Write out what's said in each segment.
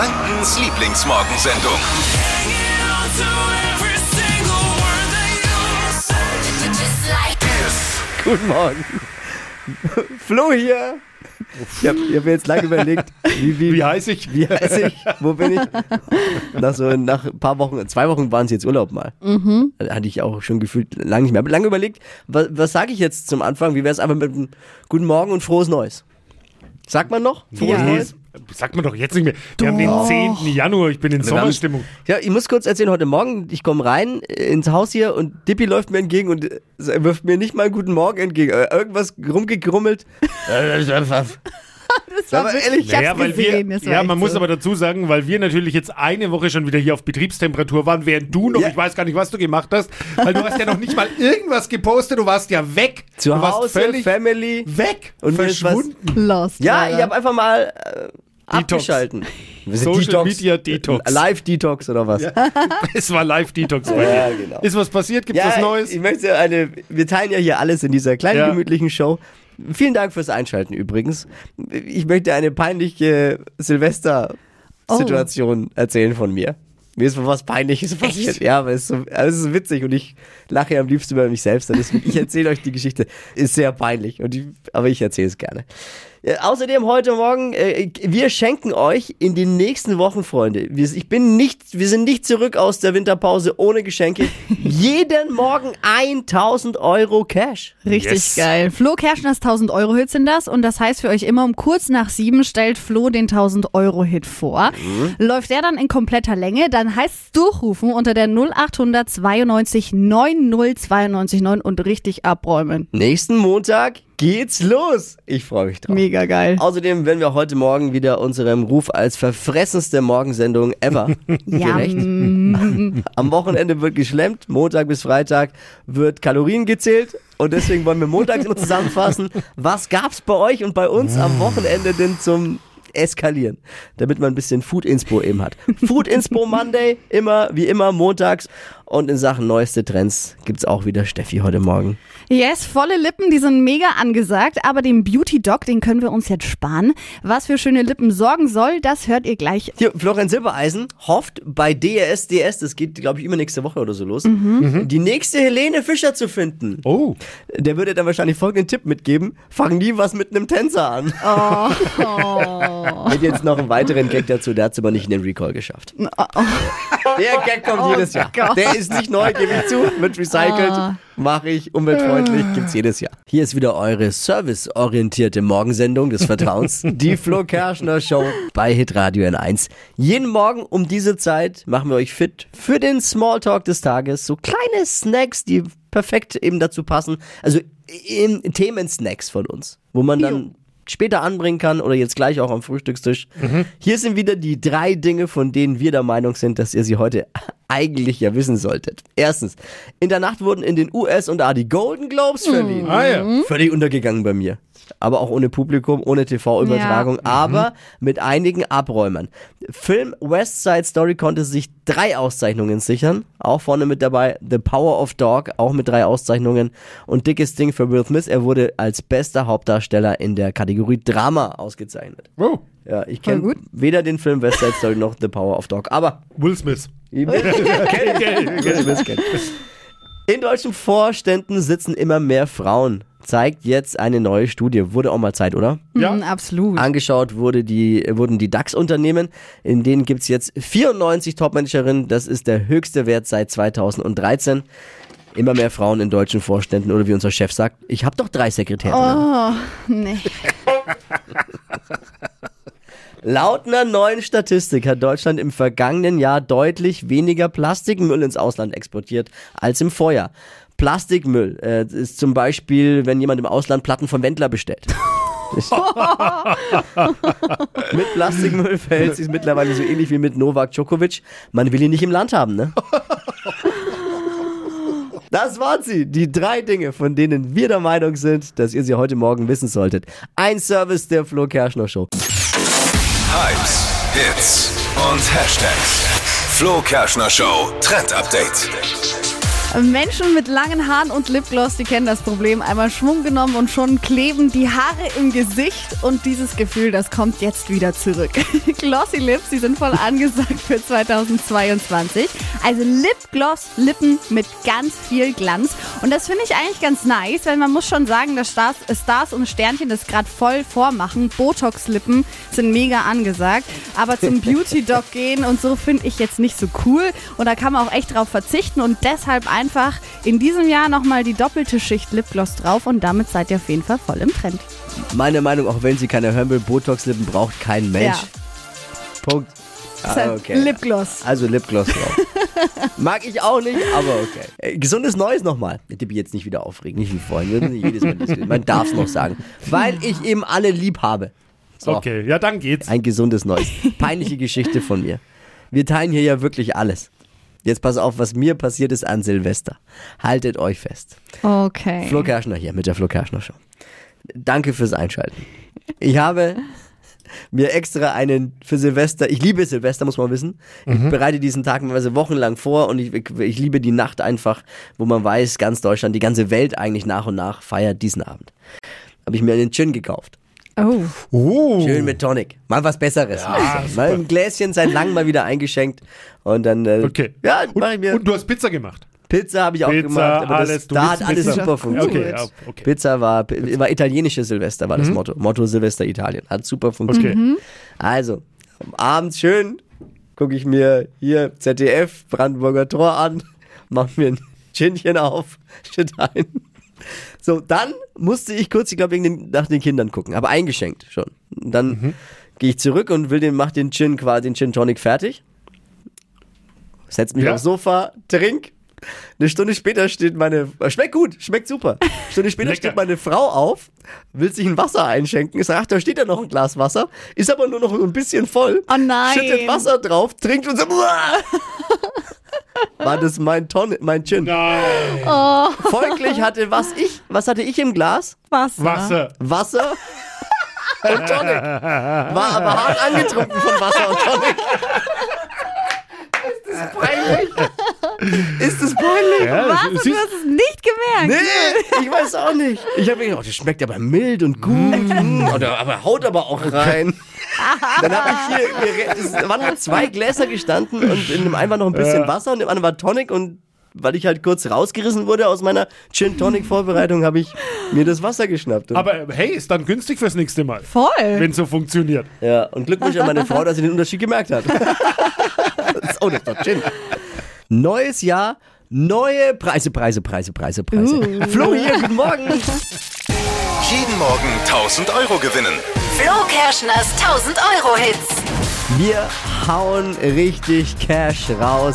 Frankens Lieblingsmorgensendung. Guten Morgen. Flo hier. Ich habe hab mir jetzt lange überlegt, wie, wie, Wie heiß ich? wie heiß ich, wo bin ich? Nach so nach ein paar Wochen, zwei Wochen waren es jetzt Urlaub mal. Mhm. Hatte ich auch schon gefühlt lange nicht mehr. Aber lange überlegt, was, was sage ich jetzt zum Anfang? Wie wäre es einfach mit einem Guten Morgen und frohes Neues? Sagt man noch? Frohes Ja. Neues? Sagt man doch jetzt nicht mehr. Wir haben den 10. Januar, ich bin in Sommerstimmung. Ja, ich muss kurz erzählen, heute Morgen, ich komme rein äh, ins Haus hier und Dippi läuft mir entgegen und äh, wirft mir nicht mal einen guten Morgen entgegen. Äh, Irgendwas rumgegrummelt. Äh, Das war Aber wirklich- ehrlich, ich hab's Ja, weil gesehen, wir, das war ja man muss so. aber dazu sagen, weil wir natürlich jetzt eine Woche schon wieder hier auf Betriebstemperatur waren, während du noch, Ja. ich weiß gar nicht, was du gemacht hast, weil du hast ja noch nicht mal irgendwas gepostet, du warst ja weg. Zu du warst Hause, völlig Family. weg Und verschwunden. Lost. Ja, leider. ich habe einfach mal äh, abgeschalten. Wir sind Social Media Detox. Live-Detox oder was? Ja, Es war Live-Detox bei Ja, dir. genau. Ist was passiert? Gibt's was Neues? ich möchte eine, wir teilen ja hier alles in dieser kleinen, Ja. gemütlichen Show. Vielen Dank fürs Einschalten übrigens. Ich möchte eine peinliche Silvester-Situation erzählen von mir. Mir ist was Peinliches passiert. Ja, aber es ist, so, es ist witzig und ich lache ja am liebsten über mich selbst. Deswegen, ich erzähle euch die Geschichte. Ist sehr peinlich, und ich, aber ich erzähle es gerne. Äh, außerdem heute Morgen, äh, wir schenken euch in den nächsten Wochen, Freunde. Wir, ich bin nicht, wir sind nicht zurück aus der Winterpause ohne Geschenke. Jeden Morgen 1000 Euro Cash. Richtig Yes. geil. Flo Kerschners 1000 Euro Hit sind das und das heißt für euch immer um kurz nach sieben stellt Flo den 1000 Euro Hit vor. Läuft der dann in kompletter Länge, dann heißt es durchrufen unter der 0800 92 90 92 9 und richtig abräumen. Nächsten Montag geht's los. Ich freue mich drauf. Mega geil. Außerdem werden wir heute Morgen wieder unserem Ruf als verfressenste Morgensendung ever gerecht. Am Wochenende wird geschlemmt, Montag bis Freitag wird Kalorien gezählt und deswegen wollen wir montags immer zusammenfassen, was gab's bei euch und bei uns am Wochenende denn zum Eskalieren, damit man ein bisschen Food Inspo eben hat. Food Inspo Monday, immer wie immer montags und in Sachen neueste Trends gibt's auch wieder Steffi heute Morgen. Yes, volle Lippen, die sind mega angesagt, aber den Beauty Doc, den können wir uns jetzt sparen. Was für schöne Lippen sorgen soll, das hört ihr gleich. Hier, Florian Silbereisen hofft bei DSDS, das geht, glaube ich, immer nächste Woche oder so los, die nächste Helene Fischer zu finden. Oh, Der würde dann wahrscheinlich folgenden Tipp mitgeben: Fang nie was mit einem Tänzer an. Mit jetzt noch einen weiteren Gag dazu, der hat es aber nicht in den Recall geschafft. Der Gag kommt jedes Jahr. Gott. Der ist nicht neu, gebe ich zu, wird recycelt, mache ich, umweltfreundlich, gibt's jedes Jahr. Hier ist wieder eure serviceorientierte Morgensendung des Vertrauens, die Flo Kerschner Show bei Hitradio N1. Jeden Morgen um diese Zeit machen wir euch fit für den Smalltalk des Tages. So kleine Snacks, die perfekt eben dazu passen. Also in Themensnacks von uns, wo man dann später anbringen kann oder jetzt gleich auch am Frühstückstisch. Hier sind wieder die drei Dinge, von denen wir der Meinung sind, dass ihr sie heute eigentlich ja wissen solltet. Erstens, in der Nacht wurden in den USA die Golden Globes verliehen. ah ja. Völlig untergegangen bei mir. Aber auch ohne Publikum, ohne TV-Übertragung, aber mit einigen Abräumern. Film West Side Story konnte sich drei Auszeichnungen sichern. Auch vorne mit dabei The Power of Dog, auch mit drei Auszeichnungen. Und dickes Ding für Will Smith, er wurde als bester Hauptdarsteller in der Kategorie Drama ausgezeichnet. Oh, Ja, ich kenne weder den Film West Side Story noch The Power of Dog. Aber Will Smith. Will Smith kennt. In deutschen Vorständen sitzen immer mehr Frauen. Zeigt jetzt eine neue Studie. Wurde auch mal Zeit, oder? Ja. Mm, absolut. Angeschaut wurde die, wurden die DAX-Unternehmen. In denen gibt's jetzt 94 Top-Managerinnen. Das ist der höchste Wert seit 2013. Immer mehr Frauen in deutschen Vorständen. Oder wie unser Chef sagt, ich habe doch drei Sekretärinnen. Oh, nee. Laut einer neuen Statistik hat Deutschland im vergangenen Jahr deutlich weniger Plastikmüll ins Ausland exportiert als im Vorjahr. Plastikmüll äh, ist zum Beispiel, wenn jemand im Ausland Platten vom Wendler bestellt. mit Plastikmüll verhält sich mittlerweile so ähnlich wie mit Novak Djokovic. Man will ihn nicht im Land haben, ne? Das waren sie, die drei Dinge, von denen wir der Meinung sind, dass ihr sie heute Morgen wissen solltet. Ein Service der Flo Kerschner Show. Hypes, Hits und Hashtags. Flo Kerschner Show Trend Update. Menschen mit langen Haaren und Lipgloss, die kennen das Problem. Einmal Schwung genommen und schon kleben die Haare im Gesicht. Und dieses Gefühl, das kommt jetzt wieder zurück. Glossy Lips, die sind voll angesagt für 2022. Also Lipgloss, Lippen mit ganz viel Glanz. Und das finde ich eigentlich ganz nice, weil man muss schon sagen, dass Stars, Stars und Sternchen das gerade voll vormachen. Botox-Lippen sind mega angesagt. Aber zum Beauty-Doc gehen und so finde ich jetzt nicht so cool. Und da kann man auch echt drauf verzichten und deshalb einfach in diesem Jahr nochmal die doppelte Schicht Lipgloss drauf und damit seid ihr auf jeden Fall voll im Trend. Meine Meinung, auch wenn sie keine hören will, Botox-Lippen braucht kein Mensch. Ja. Punkt. Ah, okay. Lipgloss. Also Lipgloss drauf. Mag ich auch nicht, aber okay. Äh, gesundes Neues nochmal. Ich mich jetzt nicht wieder aufregen, nicht wie vorhin. Wir müssen nicht jedes Mal. Man darf es noch sagen. Weil ich eben alle lieb habe. So, Okay, ja, dann geht's. ein gesundes Neues. Peinliche Geschichte von mir. Wir teilen hier ja wirklich alles. Jetzt pass auf, was mir passiert ist an Silvester. Haltet euch fest. Okay. Flo Kerschner hier mit der Flo Kerschner Show. Danke fürs Einschalten. Ich habe mir extra einen für Silvester, ich liebe Silvester, muss man wissen. Ich bereite diesen Tag teilweise wochenlang vor und ich, ich liebe die Nacht einfach, wo man weiß, ganz Deutschland, die ganze Welt eigentlich nach und nach feiert diesen Abend. Habe ich mir einen Gin gekauft. Oh. Uh. Schön mit Tonic. Mal was Besseres. mal ein Gläschen seit langem mal wieder eingeschenkt. Und dann, äh, Okay. ja, Und, mache ich mir. und du hast Pizza gemacht. Pizza habe ich auch Pizza, gemacht, aber alles, das, da hat alles Pizza. super funktioniert. Okay, ja, okay. Pizza war, war italienische Silvester, war das Motto. Motto Silvester Italien. Hat super funktioniert. Okay. Also, abends schön gucke ich mir hier ZDF, Brandenburger Tor an, mach mir ein Ginchen auf, shit ein. So, dann musste ich kurz, ich glaube, nach den Kindern gucken, aber eingeschenkt schon. Und dann Mhm. gehe ich zurück und will den, mach den Gin quasi, den Gin Tonic fertig. Setz mich Ja. aufs Sofa, trink. Eine Stunde später steht meine, schmeckt gut, schmeckt super. Eine Stunde später steht meine Frau auf, will sich ein Wasser einschenken. Sage, ach, da steht ja noch ein Glas Wasser, ist aber nur noch ein bisschen voll. Oh nein. Schüttet Wasser drauf, trinkt und so. War das mein Ton, mein Gin. Nein. Folglich hatte was ich, was hatte ich im Glas? Wasser. Wasser. Wasser und Tonic. War aber hart angetrunken von Wasser und Tonic. Ist das peinlich? Ist das peinlich? Ja, Was? es Du hast es nicht gemerkt. Nee, ich weiß auch nicht. Ich habe mir gedacht, oh, das schmeckt aber mild und gut. Mm. Oder, aber haut aber auch rein. Dann habe ich hier, es waren noch zwei Gläser gestanden und in dem einen war noch ein bisschen Ja. Wasser und im anderen war Tonic und weil ich halt kurz rausgerissen wurde aus meiner Gin Tonic Vorbereitung, habe ich mir das Wasser geschnappt. Aber hey, ist dann günstig fürs nächste Mal. Voll. Wenn so funktioniert. ja, und Glückwunsch an meine Frau, dass sie den Unterschied gemerkt hat. oh, das ist doch Gin. Neues Jahr, neue Preise, Preise, Preise, Preise, Preise. Uh. Flo hier, guten Morgen. Jeden Morgen 1000 Euro gewinnen. Flo Kerschners 1000 Euro Hits. Wir hauen richtig Cash raus.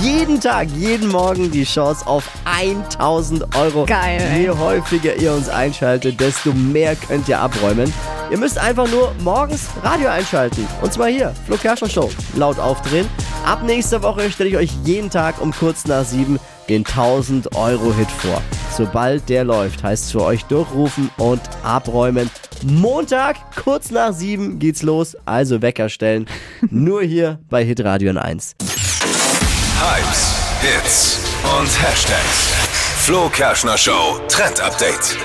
Jeden Tag, jeden Morgen die Chance auf 1000 Euro. Geil. Je häufiger ihr uns einschaltet, desto mehr könnt ihr abräumen. Ihr müsst einfach nur morgens Radio einschalten. Und zwar hier, Flo Kerschner Show. Laut aufdrehen. Ab nächster Woche stelle ich euch jeden Tag um kurz nach sieben den 1000 Euro Hit vor. Sobald der läuft, heißt es für euch durchrufen und abräumen. Montag, kurz nach sieben geht's los. Also Wecker stellen. Nur hier bei Hitradio n 1. Hypes, Hits und Hashtags. Flo Kerschner Show Trend Update.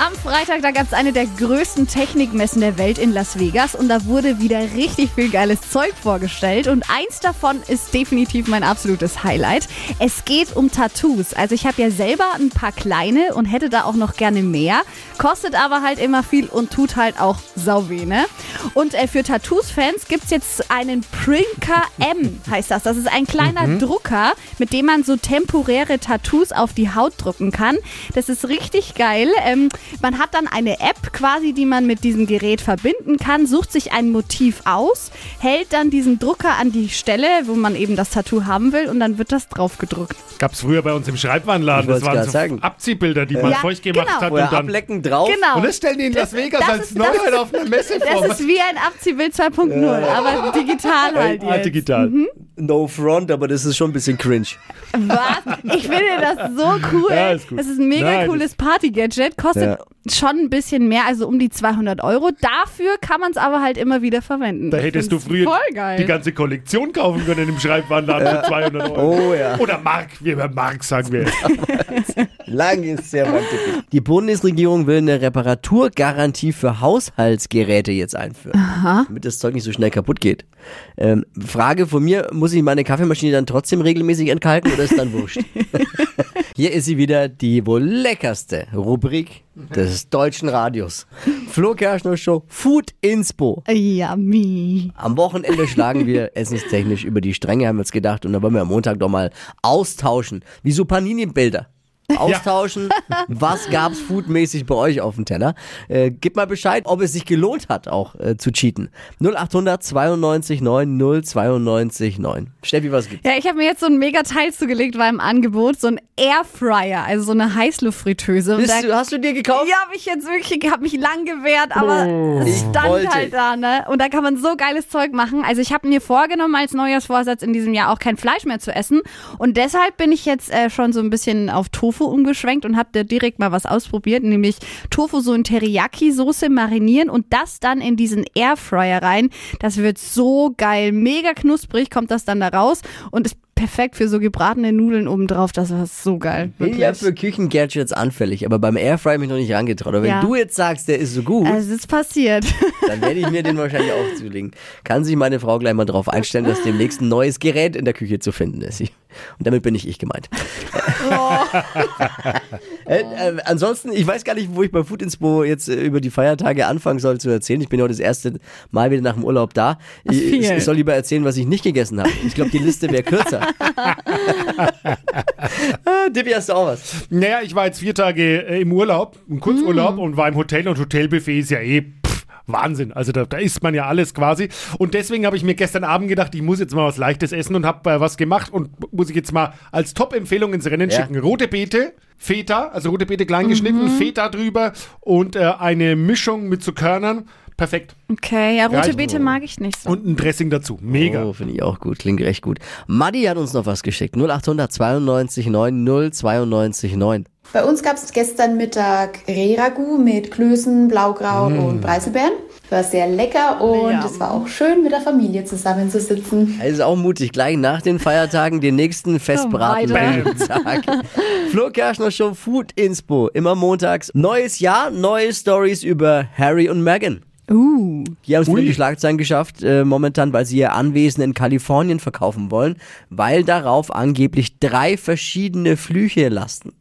Am Freitag, da gab es eine der größten Technikmessen der Welt in Las Vegas und da wurde wieder richtig viel geiles Zeug vorgestellt und eins davon ist definitiv mein absolutes Highlight. Es geht um Tattoos. Also ich habe ja selber ein paar kleine und hätte da auch noch gerne mehr, kostet aber halt immer viel und tut halt auch sau weh, ne? Und äh, für Tattoos-Fans gibt es jetzt einen Prinker M, heißt das. Das ist ein kleiner Drucker, mit dem man so temporäre Tattoos auf die Haut drucken kann. Das ist richtig geil. Ähm, man hat dann eine App quasi, die man mit diesem Gerät verbinden kann, sucht sich ein Motiv aus, hält dann diesen Drucker an die Stelle, wo man eben das Tattoo haben will und dann wird das drauf gedruckt. Gab es früher bei uns im Schreibwarenladen. Das waren so sagen. Abziehbilder, die man Ja, feucht gemacht genau. hat. Vorher Und dann, ablecken drauf. Genau. und das stellen die in Las Vegas das als ist- Neuheit auf einer Messe vor. Das ist wie ein Abziehbild 2.0, aber digital halt Ah, jetzt. digital. No front, aber das ist schon ein bisschen cringe. Was? Ich finde das so cool. Ja, ist. Das ist ein mega Nein, cooles Party-Gadget. Kostet Ja. schon ein bisschen mehr, also um die 200 Euro. Dafür kann man es aber halt immer wieder verwenden. Da hättest du früher die ganze Kollektion kaufen können im Schreibwarenladen für 200 Euro. Oh ja. Oder Mark, wir haben Mark, sagen wir. Lang ist sehr mein Tipp. Die Bundesregierung will eine Reparaturgarantie für Haushaltsgeräte jetzt einführen, damit das Zeug nicht so schnell kaputt geht. Ähm, Frage von mir, muss ich meine Kaffeemaschine dann trotzdem regelmäßig entkalken oder ist dann wurscht? Hier ist sie wieder, die wohl leckerste Rubrik des deutschen Radios. Flo Kerschner Show Food Inspo. Yummy. Am Wochenende schlagen wir essenstechnisch über die Stränge, haben wir uns gedacht. Und dann wollen wir am Montag doch mal austauschen. Wie so Panini-Bilder. Austauschen. Was gab's foodmäßig bei euch auf dem Teller? Äh, gib mal Bescheid, ob es sich gelohnt hat, auch äh, zu cheaten. 0800 92 9 092 9. Steffi, was gibt's? Ja, ich habe mir jetzt so ein mega Teil zugelegt, war im Angebot, so ein Airfryer, also so eine Heißluftfritteuse. Du, hast du dir gekauft? Ja, habe ich jetzt wirklich, habe mich lang gewehrt, aber es Ich stand wollte. halt da, ne? Und da kann man so geiles Zeug machen. Also ich habe mir vorgenommen, als Neujahrsvorsatz in diesem Jahr auch kein Fleisch mehr zu essen. Und deshalb bin ich jetzt äh, schon so ein bisschen auf Tofu umgeschwenkt und habe da direkt mal was ausprobiert, nämlich Tofu so in Teriyaki-Soße marinieren und das dann in diesen Airfryer rein. Das wird so geil, mega knusprig kommt das dann da raus und ist perfekt für so gebratene Nudeln obendrauf. Das war so geil. Bin ja für Küchengadgets anfällig, aber beim Airfryer mich noch nicht rangetraut. Aber wenn Ja. du jetzt sagst, der ist so gut, Es ist passiert. dann werde ich mir den wahrscheinlich auch zulegen. Kann sich meine Frau gleich mal drauf einstellen, dass demnächst ein neues Gerät in der Küche zu finden ist. Ich- Und damit bin nicht ich gemeint. äh, äh, ansonsten, ich weiß gar nicht, wo ich bei Food Inspo jetzt äh, über die Feiertage anfangen soll zu erzählen. Ich bin heute das erste Mal wieder nach dem Urlaub da. Ich, viel. ich soll lieber erzählen, was ich nicht gegessen habe. Ich glaube, die Liste wäre kürzer. ah, Dippy, hast du auch was? Naja, ich war jetzt vier Tage äh, im Urlaub, im Kurzurlaub Mm. und war im Hotel und Hotelbuffet ist ja eh Wahnsinn. Also da, da isst man ja alles quasi. Und deswegen habe ich mir gestern Abend gedacht, ich muss jetzt mal was Leichtes essen und habe äh, was gemacht und muss ich jetzt mal als Top-Empfehlung ins Rennen Ja. schicken. Rote Beete, Feta, also rote Beete klein geschnitten, Mhm. Feta drüber und äh, eine Mischung mit so Körnern. Perfekt. Okay, ja, rote. Beete mag ich nicht so. Und ein Dressing dazu. Mega. Oh, finde ich auch gut. Klingt recht gut. Maddi hat uns noch was geschickt. 0800 92 9 092 9. Bei uns gab es gestern Mittag Rehragout mit Klößen, Blaugrau und Preiselbeeren. War sehr lecker und Ja. es war auch schön, mit der Familie zusammenzusitzen. Es ist auch mutig, gleich nach den Feiertagen den nächsten Festbraten beim Tag. Flo Kerschner Show Food Inspo. Immer montags. Neues Jahr, neue Stories über Harry und Meghan. Uh. Die haben es wieder in die Schlagzeilen geschafft, äh, momentan, weil sie ihr Anwesen in Kalifornien verkaufen wollen, weil darauf angeblich drei verschiedene Flüche lasten.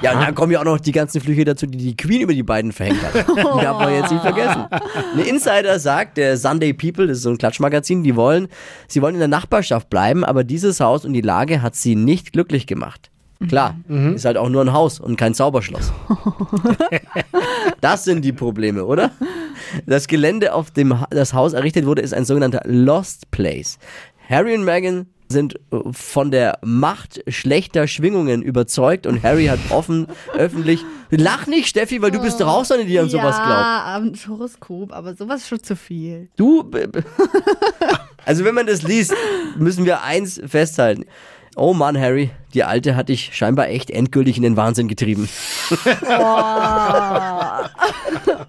Ja, und dann kommen ja auch noch die ganzen Flüche dazu, die die Queen über die beiden verhängt hat. Die darf man jetzt nicht vergessen. Ein Insider sagt, der Sunday People, das ist so ein Klatschmagazin, die wollen, sie wollen in der Nachbarschaft bleiben, aber dieses Haus und die Lage hat sie nicht glücklich gemacht. Klar, ist halt auch nur ein Haus und kein Zauberschloss. Das sind die Probleme, oder? Das Gelände, auf dem das Haus errichtet wurde, ist ein sogenannter Lost Place. Harry und Meghan sind äh, von der Macht schlechter Schwingungen überzeugt und Harry hat offen, öffentlich, lach nicht, Steffi, weil du bist doch auch so eine, die an sowas glaubt. Ja, am Horoskop, aber sowas ist schon zu viel. Du, also wenn man das liest, müssen wir eins festhalten. Oh Mann, Harry, die Alte hat dich scheinbar echt endgültig in den Wahnsinn getrieben.